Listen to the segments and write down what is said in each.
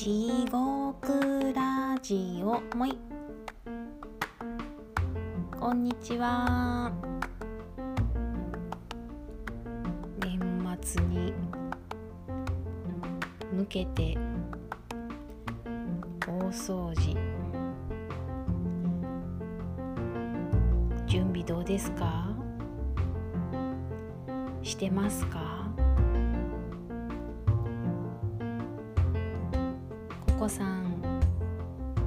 地獄ラジオ。もい。こんにちは。年末に向けて大掃除。準備どうですか？してますか？さん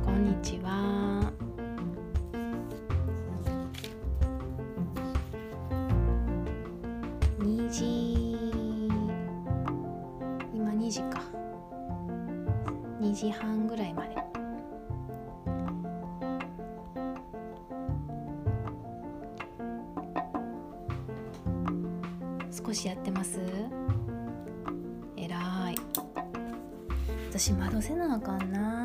こんにちは。2時今2時か。2時半ぐらいまで。少しやってます？私窓せなあかんな。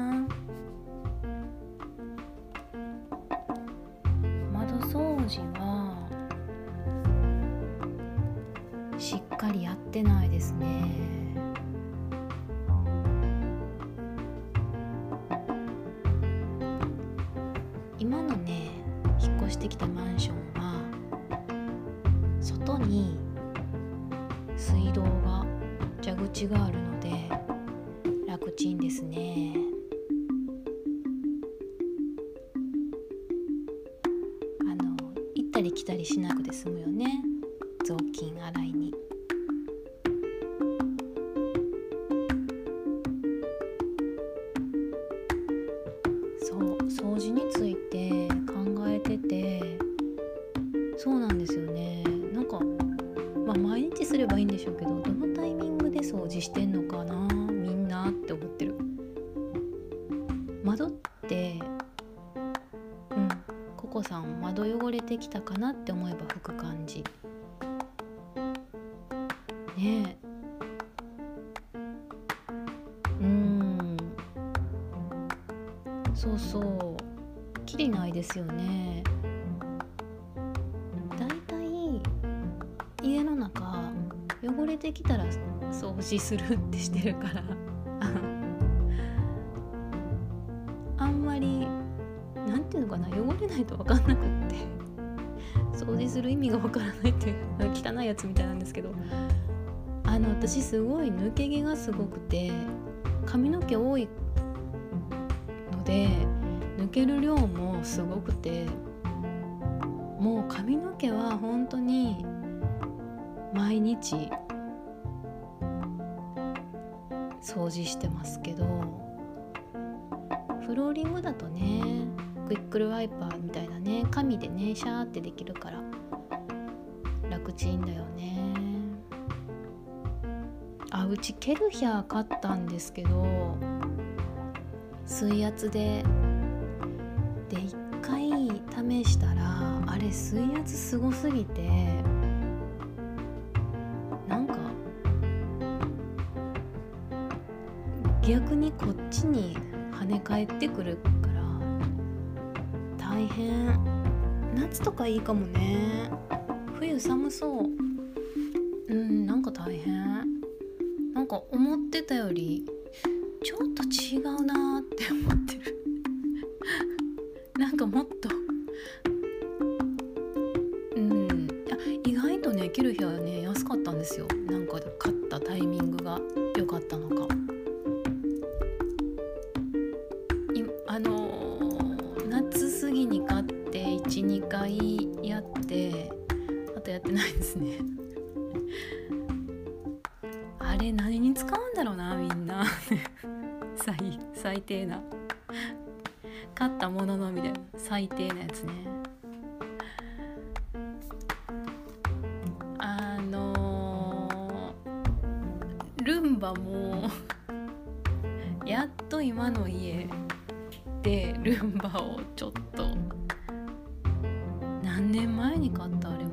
じしてんのかなみんなって思ってる。窓ってうんココさん窓汚れてきたかなって思えば拭く感じ。掃除するってしてるから。あんまりなんていうのかな汚れないと分かんなくって。掃除する意味が分からないっていう汚いやつみたいなんですけど。あの私すごい抜け毛がすごくて髪の毛多いので抜ける量もすごくてもう髪の毛は本当に毎日掃除してますけどフローリングだとねクイックルワイパーみたいなね紙でねシャーってできるから楽ちんだよね。あうちケルヒャー買ったんですけど水圧でで一回試したらあれ水圧すごすぎて逆にこっちに跳ね返ってくるから大変。夏とかいいかもね。冬寒そう。うんなんか大変。なんか思ってたよりちょっと違うなって思ってる。なんかもっと。うん。あ意外とねケルヒャーね安かったんですよ。なんか買ったタイミングが良かったのか。低な。買ったもののみたいな最低なやつね。あのールンバもやっと今の家でルンバをちょっと何年前に買ったあれも。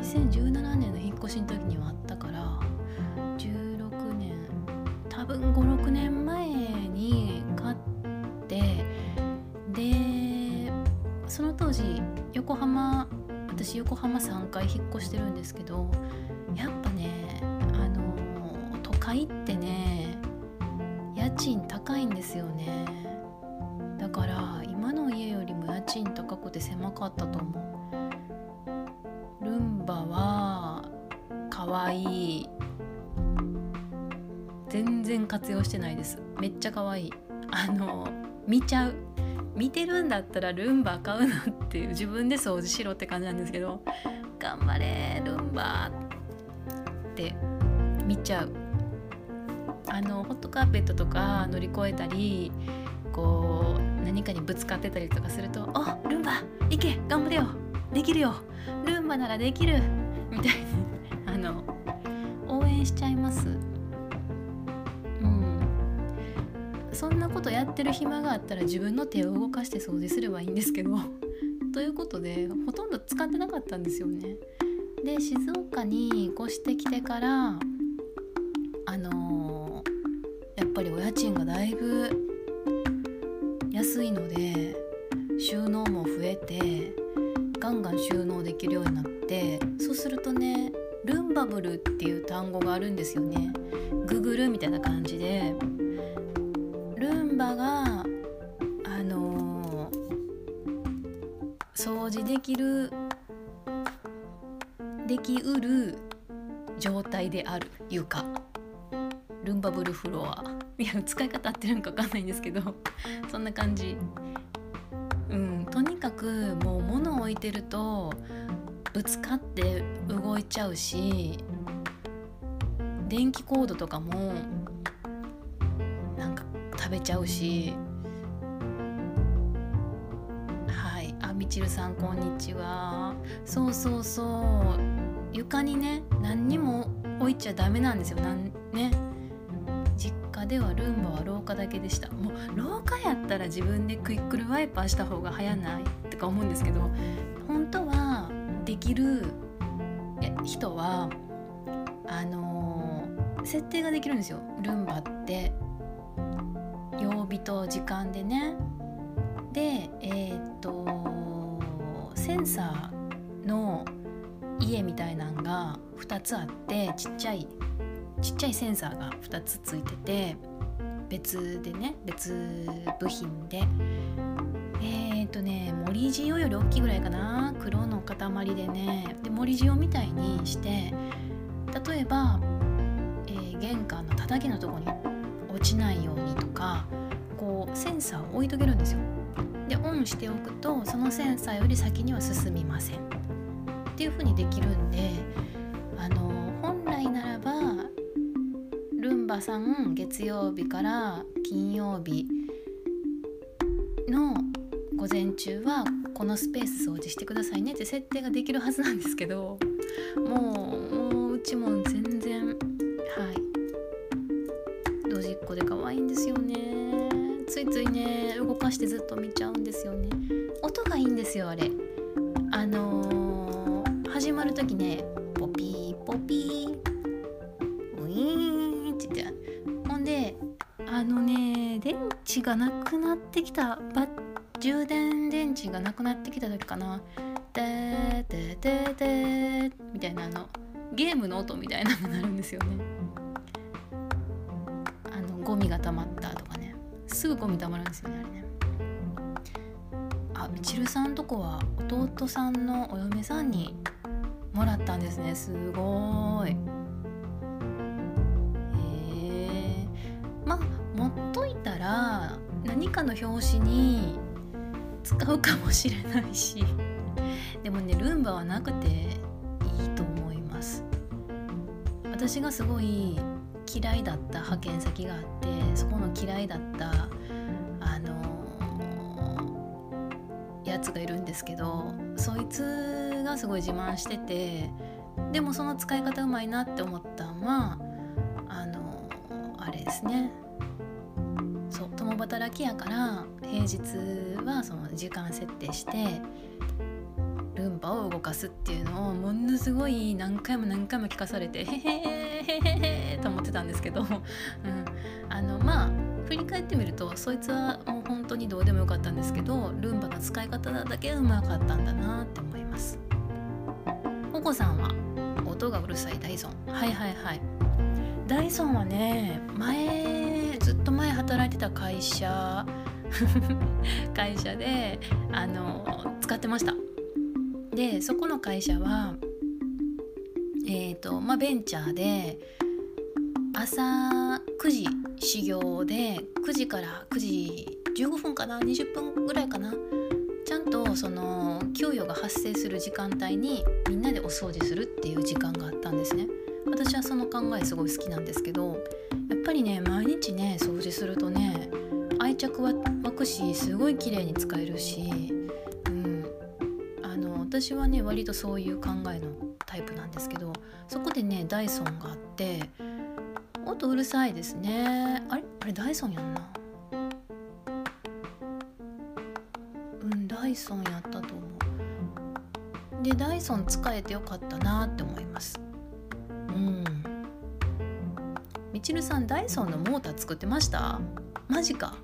2017年の引っ越しの時にはあったから16年多分56年前横浜私横浜3回引っ越してるんですけどやっぱねあの都会ってね家賃高いんですよね。だから今の家よりも家賃高くて狭かったと思う。ルンバはかわいい。全然活用してないです。めっちゃ可愛い。あの見ちゃう。見てるんだったらルンバ買うなっていう自分で掃除しろって感じなんですけど頑張れルンバって見ちゃう。あのホットカーペットとか乗り越えたりこう何かにぶつかってたりとかすると「あルンバ行け頑張れよできるよルンバならできる」みたいにあの応援しちゃいますそんなことやってる暇があったら自分の手を動かして掃除すればいいんですけど。ということでほとんど使ってなかったんですよね。で静岡に越してきてからあのー、やっぱりお家賃がだいぶ安いので収納も増えてガンガン収納できるようになってそうするとねルンバブルっていう単語があるんですよね。ググルみたいな感じで。ルンバがあのー、掃除できるできうる状態である床ルンバブルフロア。いや使い方合ってるんか分かんないんですけどそんな感じ。うんとにかくもう物を置いてるとぶつかって動いちゃうし電気コードとかもべちゃうし。はい。あみちるさんこんにちは。そうそうそう。床にね何にも置いちゃダメなんですよ。なんね。実家ではルンバは廊下だけでした。もう廊下やったら自分でクイックルワイパーした方が早ない。とか思うんですけど本当はできる人はあのー、設定ができるんですよ。ルンバって。日と時間でね。でえっ、とセンサーの家みたいなんが2つあってちっちゃいちっちゃいセンサーが2つついてて別でね別部品で。えっ、とね森塩より大きいぐらいかな。黒の塊でね。で森塩みたいにして例えば、えー、玄関の叩きのとこに落ちないようにとかセンサーを置いとけるんですよ。でオンしておくとそのセンサーより先には進みません。っていう風にできるんであの本来ならばルンバさん月曜日から金曜日の午前中はこのスペース掃除してくださいねって設定ができるはずなんですけどもうもううちも全然はい。ドジっ子で可愛いんですよね。いついね動かしてずっと見ちゃうんですよね。音がいいんですよあれ。あのー、始まる時ねポピーポピーウィーンって言って。ほんであのね電池がなくなってきたバ充電電池がなくなってきた時かな「てーてーてーてー」みたいなあのゲームの音みたいなのが鳴るんですよね。あのゴミが溜まったとか。ねすぐゴミ溜まるんですよね。あれねあみちるさんとこは弟さんのお嫁さんにもらったんですね。すごい。へえまあ持っといたら何かの表紙に使うかもしれないし。でもねルンバはなくていいと思います。私がすごい嫌いだった派遣先があってそこの嫌いだったあのー、やつがいるんですけどそいつがすごい自慢しててでもその使い方うまいなって思ったのはあのー、あれですね。そう共働きやから平日はその時間設定してルンバを動かすっていうのをものすごい何回も何回も聞かされてへへへへへと思ってたんですけど、うん、あのまあ振り返ってみるとそいつはもう本当にどうでもよかったんですけどルンバの使い方だけうまかったんだなって思います。お子さんは音がうるさいダイソン。はいはいはい。ダイソンはね前ずっと前働いてた会社 会社であの使ってましたでそこの会社はえっ、ー、とまあベンチャーで朝9時始業で9時から9時15分かな20分ぐらいかなちゃんとその給与が発生する時間帯にみんなでお掃除するっていう時間があったんですね。私はその考えすごい好きなんですけどやっぱりね毎日ね掃除するとね愛着は湧くしすごい綺麗に使えるし、私はね割とそういう考えのタイプなんですけどそこでねダイソンがあって音うるさいですね。あれ？あれダイソンやんな。うんダイソンやったと思う。でダイソン使えてよかったなって思います。うん。みちるさんダイソンのモーター作ってました？マジか。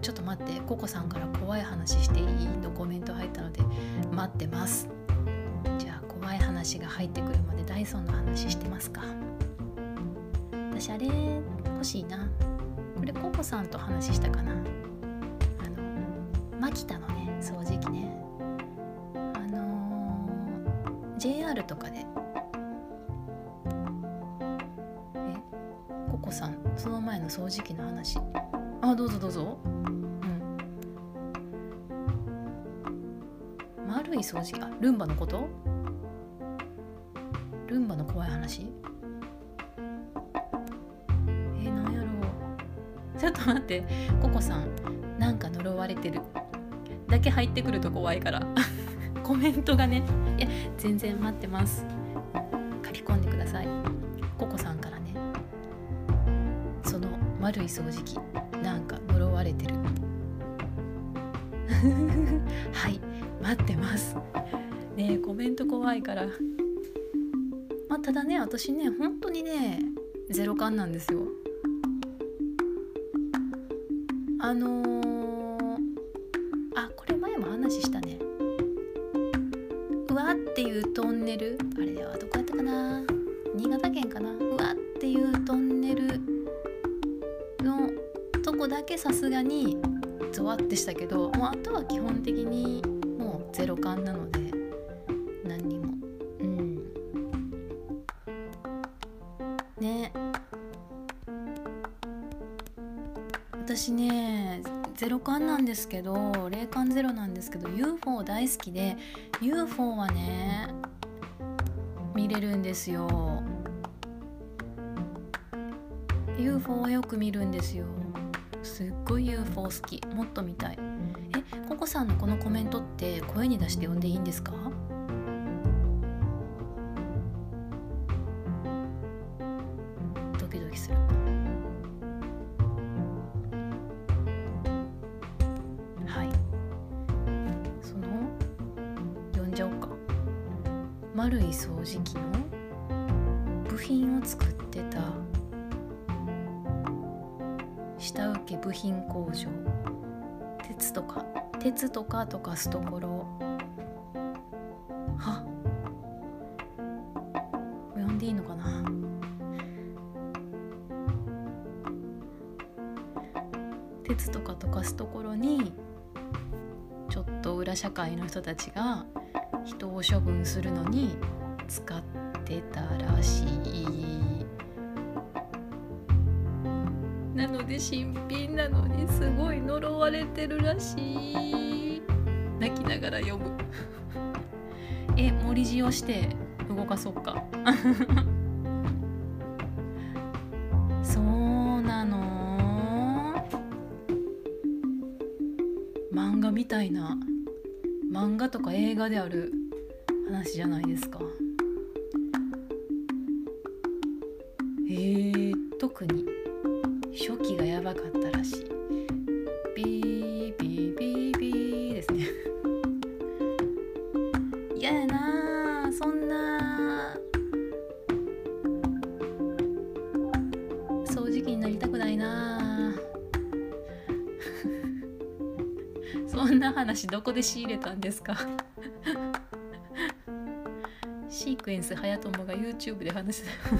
ちょっと待ってココさんから怖い話していい？のコメント入ったので待ってます。じゃあ怖い話が入ってくるまでダイソンの話してますか。私あれ欲しいな。これココさんと話したかな。あのマキタのね掃除機ね。あのー、JR とかでえココさんその前の掃除機の話。あどうぞどうぞ。丸い掃除機あルンバのこと？ルンバの怖い話？えー、なんやろう。ちょっと待って。ココさんなんか呪われてる。だけ入ってくると怖いから。コメントがね。いや全然待ってます。書き込んでください。ココさんからね。その丸い掃除機。待ってます。ねコメント怖いから。まあただね私ね本当にねゼロ感なんですよ。あのー好きで UFO はね見れるんですよ。UFO はよく見るんですよ。すっごい UFO 好き。もっと見たい。えココさんのこのコメントって声に出して読んでいいんですか？とか溶かすところ。は？読んでいいのかな？鉄とか溶かすところにちょっと裏社会の人たちが人を処分するのに使ってたらしい。なので新品なのにすごい呪われてるらしい。泣きながら読む。え森塩して動かそうか。そうなの。漫画みたいな。漫画とか映画である話じゃないですか。掃除機になりたくないなそんな話どこで仕入れたんですか？シークエンス早友が YouTube で話してた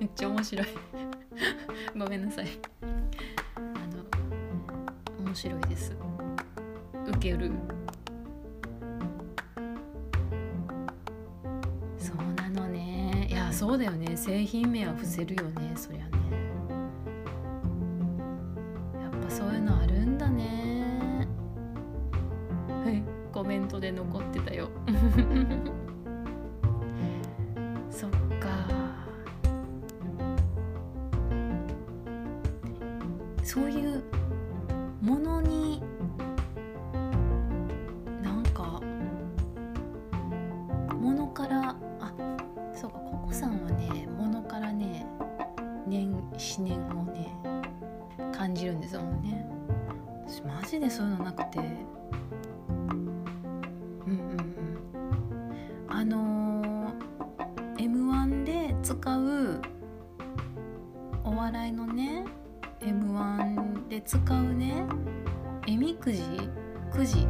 めっちゃ面白い。ごめんなさい。あの面白いです。受ける。そうなのね。いやそうだよね。製品名は伏せるよね。そりゃねあそうかココさんはねものからね念思念をね感じるんですもんね。私マジでそういうのなくて。うんうんうん。あのー、m 1で使うお笑いのね m 1で使うねえみくじ？くじ。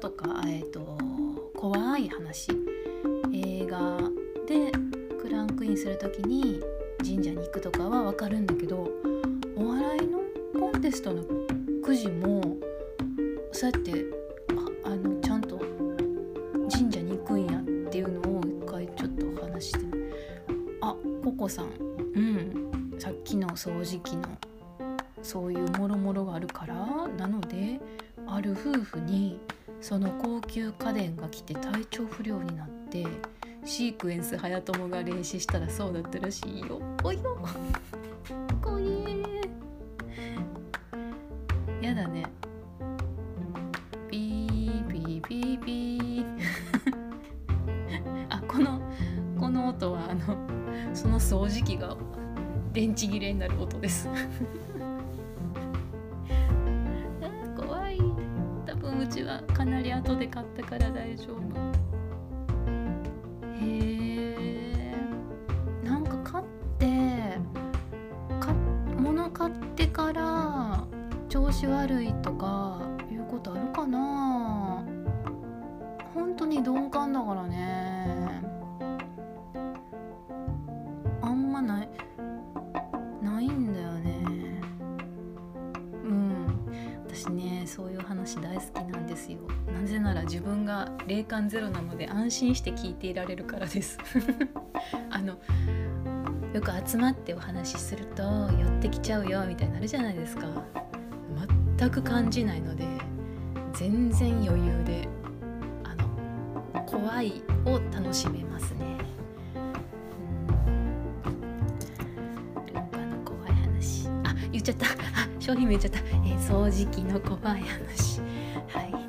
とかえっ、と怖い話。映画でクランクインする時に神社に行くとかは分かるんだけどお笑いのコンテストのくじもそうやってああのちゃんと神社に行くんやっていうのを一回ちょっと話してあココさんうんさっきの掃除機のそういうもろもろがあるからなのである夫婦にその高級家電が来て体調不良になってシークエンス早友が霊視したらそうだったらしいよ。およ。こえやだね。ピーピーピーピー。あこのこの音はあのその掃除機が電池切れになる音です。ちはかなり後で買ったから大丈夫。へえなんか買ってか物買ってから調子悪いとかいうことあるかな。本当に鈍感だからね。霊感ゼロなので安心して聞いていられるからです。あのよく集まってお話しすると寄ってきちゃうよみたいになるじゃないですか。全く感じないので全然余裕であの怖いを楽しめますね。うん。ルンバの怖い話。あ言っちゃった。あ商品名言っちゃった、えー掃除機の怖い話。はい。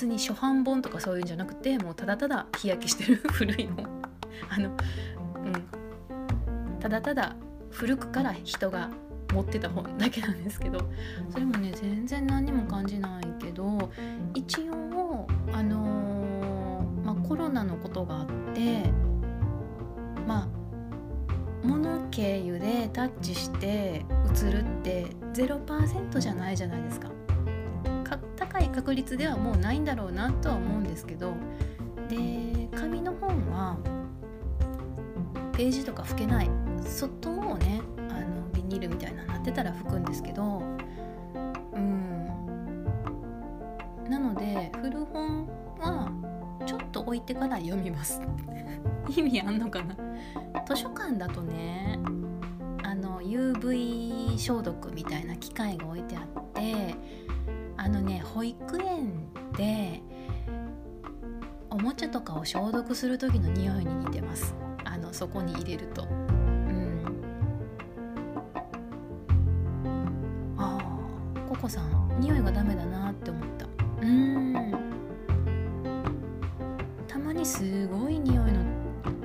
別に初版本とかそういうんじゃなくてもうただただ日焼けしてる 古い本あのうん。ただただ古くから人が持ってた本だけなんですけどそれもね全然何にも感じないけど一応あのーまあ、コロナのことがあってまあ物経由でタッチして映るって0%じゃないじゃないですか。確率ではもうないんだろうなとは思うんですけどで紙の本はページとか拭けない。外をねあのビニールみたいななってたら拭くんですけどうん。なので古本はちょっと置いてから読みます。意味あんのかな？図書館だとねあの UV 消毒みたいな機械が置いてあってあのね保育園でおもちゃとかを消毒する時の匂いに似てます。あのそこに入れると。うん。ああココさん匂いがダメだなって思った。うん。たまにすごい匂いの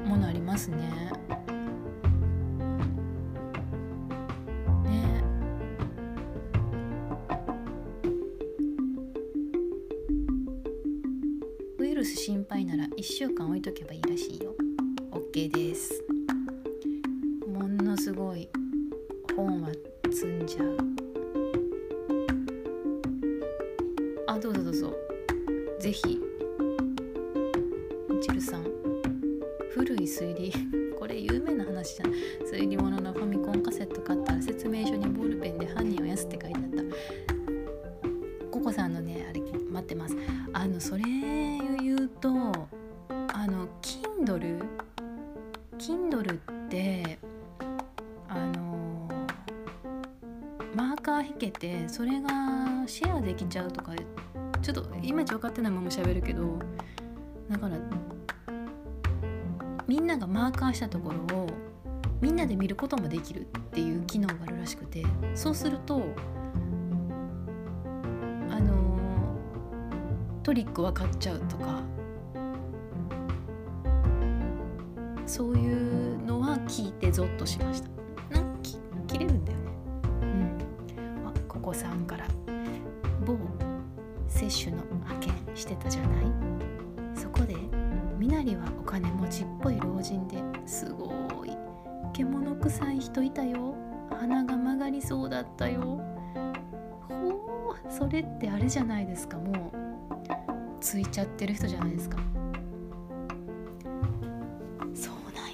ものありますね。ってます。あのそれ言うとあの Kindle Kindle ってあのマーカー引けてそれがシェアできちゃうとかちょっといまいち分かってないまま喋るけどだからみんながマーカーしたところをみんなで見ることもできるっていう機能があるらしくてそうするとトリック分かっちゃうとか。そういうのは聞いてゾッとしました。なん切れるんだよね。うん。あここさんから某接種の派遣してたじゃない？そこでみなりはお金持ちっぽい老人ですごい。獣臭い人いたよ。鼻が曲がりそうだったよ。ほうそれってあれじゃないですかもうついちゃってる人じゃないですか。そうなん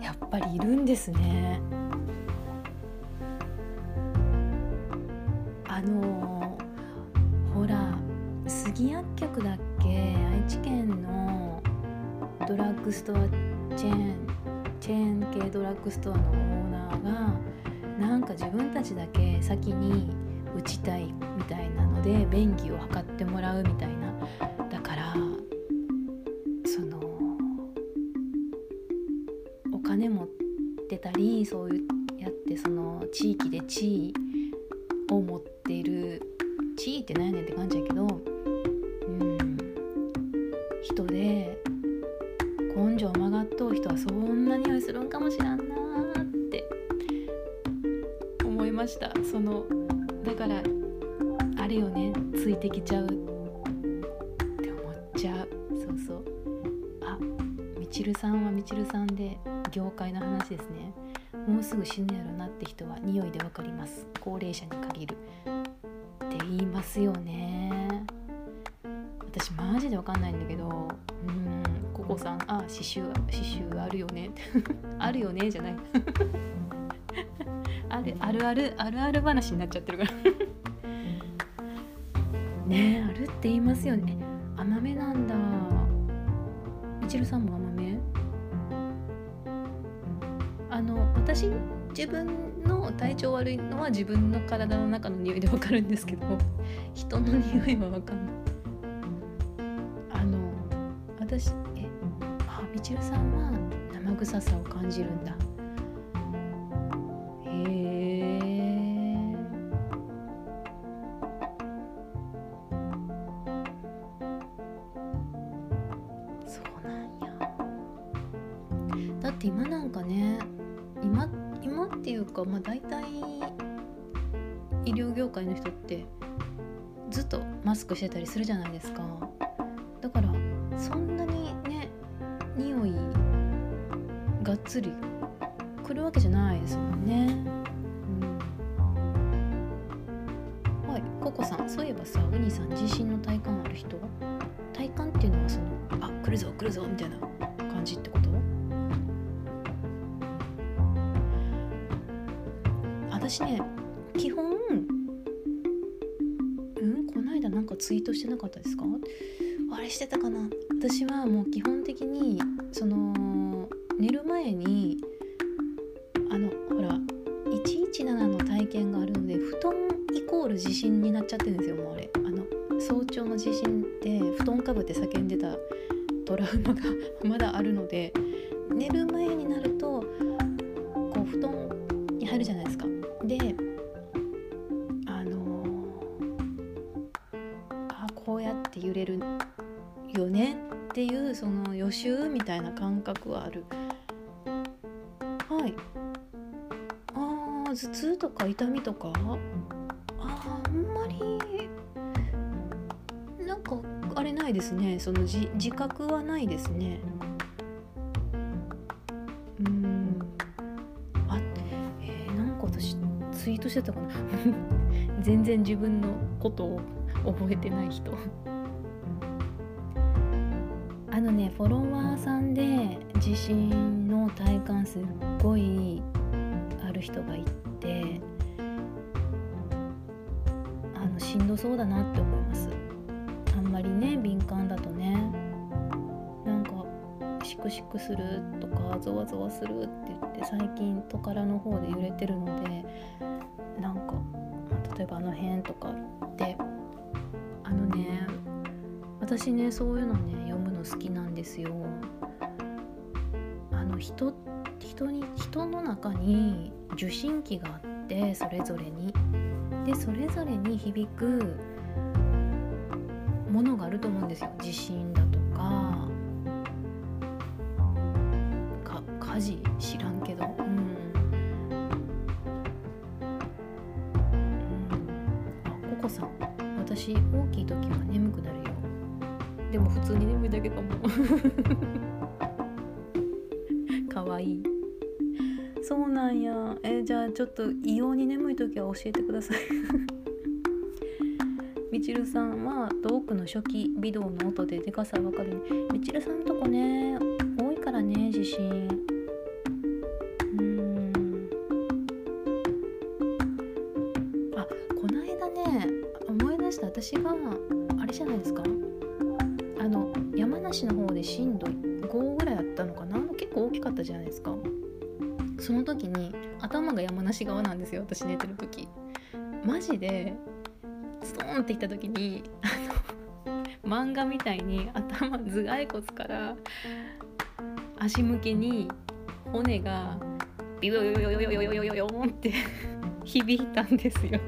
や。やっぱりいるんですね。あのほら杉薬局だっけ？愛知県のドラッグストアチェーンチェーン系ドラッグストアのオーナーがだけ先に打ちたいみたいなので便宜を図ってもらうみたいな。だからそのお金持ってたりそうやってその地域で地位を持っている。地位って何やねんって感じやけどうん。人で根性曲がっとう人はそんな匂いするんかもしらんなーって。ました。そのだからあれよねついてきちゃう。って思っちゃう。そうそう。あみちるさんはみちるさんで業界の話ですね。もうすぐ死ぬやろなって人は匂いでわかります。高齢者に限る。って言いますよね。私マジでわかんないんだけどうんココさんあ刺繍刺繍あるよね。あるよねじゃない。あるあるあるあるある話になっちゃってるから。ねあるって言いますよね。甘めなんだ。みちるさんも甘め？あの私自分の体調悪いのは自分の体の中の匂いでわかるんですけど人の匂いはわかんない。あの私えあみちるさんは生臭さを感じるんだ。りするじゃないですか。だからそんなにね匂いがっつりくるわけじゃないですもんね、うん、まココさん。そういえばさウニさん自信の体感ある人？体感っていうのはそのあ来るぞ来るぞみたいな感じってこと？私ね基本かツイートしてなかったですか？あれしてたかな。私はもう基本的にその寝る前にあのほら117の体験があるので布団イコール地震になっちゃってるんですよもうあれ。あの早朝の地震って布団かぶって叫んでたトラウマが まだあるので寝る前になるとこう布団に入るじゃないですか。でたいな感覚はある。はい。あー頭痛とか痛みとか？ああんまりなんかあれないですね。そのじ自覚はないですね。うん。あえー、なんか私ツイートしてたかな。全然自分のことを覚えてない人。のねフォロワーさんで地震の体感すっごいある人がいてあのしんどそうだなって思います。あんまりね敏感だとねなんかシクシクするとかゾワゾワするって言って最近トカラの方で揺れてるのでなんか、例えばあの辺とかってあのね私ねそういうのね好きなんですよ。あの人人に人の中に受信機があってそれぞれに。でそれぞれに響くものがあると思うんですよ。地震だとかか火事知らんけど。うん、うん、あココさん。私大きい時は眠くなるよ。でも普通に眠いだけかも。かわいい。そうなんや。えじゃあちょっと異様に眠い時は教えてください。みちるさんは遠くの初期微動の音ででかさわかるね。みちるさんのとこね多いからね地震。よ私寝てる時。マジでストーンっていった時にあの漫画みたいに頭頭蓋骨から足向けに骨がビヨヨヨヨヨヨヨヨヨヨンって響いたんですよ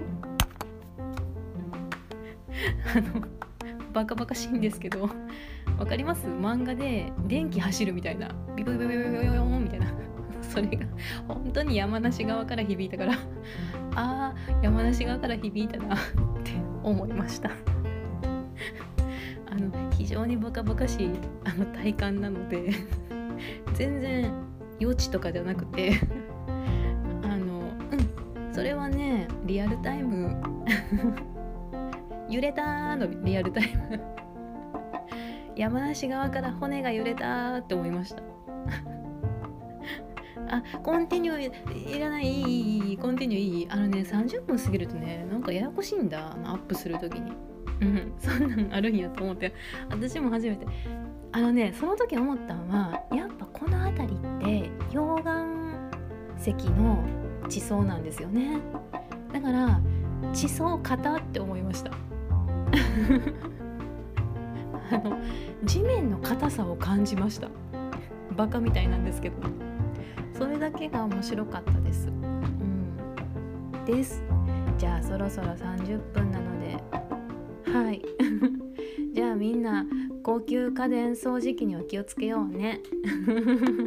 あのバカバカしいんですけどわかります漫画で電気走るみたいなビヨヨヨヨヨヨヨンみたいなそれが本当に山梨側から響いたからあー山梨側から響いたなって思いました。あの非常にバカバカしいあの体感なので全然予知とかじゃなくてあのうんそれはねリアルタイム 揺れたのリアルタイム。山梨側から骨が揺れたって思いました。あコンティニューいらないいいいいコンティニューいい。あのね30分過ぎるとねなんかややこしいんだ。アップする時に。うん。そんなんあるんやと思って。私も初めて。あのねその時思ったのはやっぱこの辺りって溶岩石の地層なんですよね。だから地層型って思いました。あの地面の硬さを感じました。バカみたいなんですけど。それだけが面白かったです。うん。です。じゃあそろそろ30分なので。はい。じゃあみんな高級家電掃除機には気をつけようね。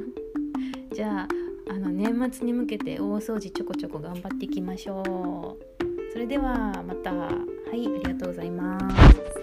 じゃああの年末に向けて大掃除ちょこちょこ頑張っていきましょう。それではまた。はいありがとうございます。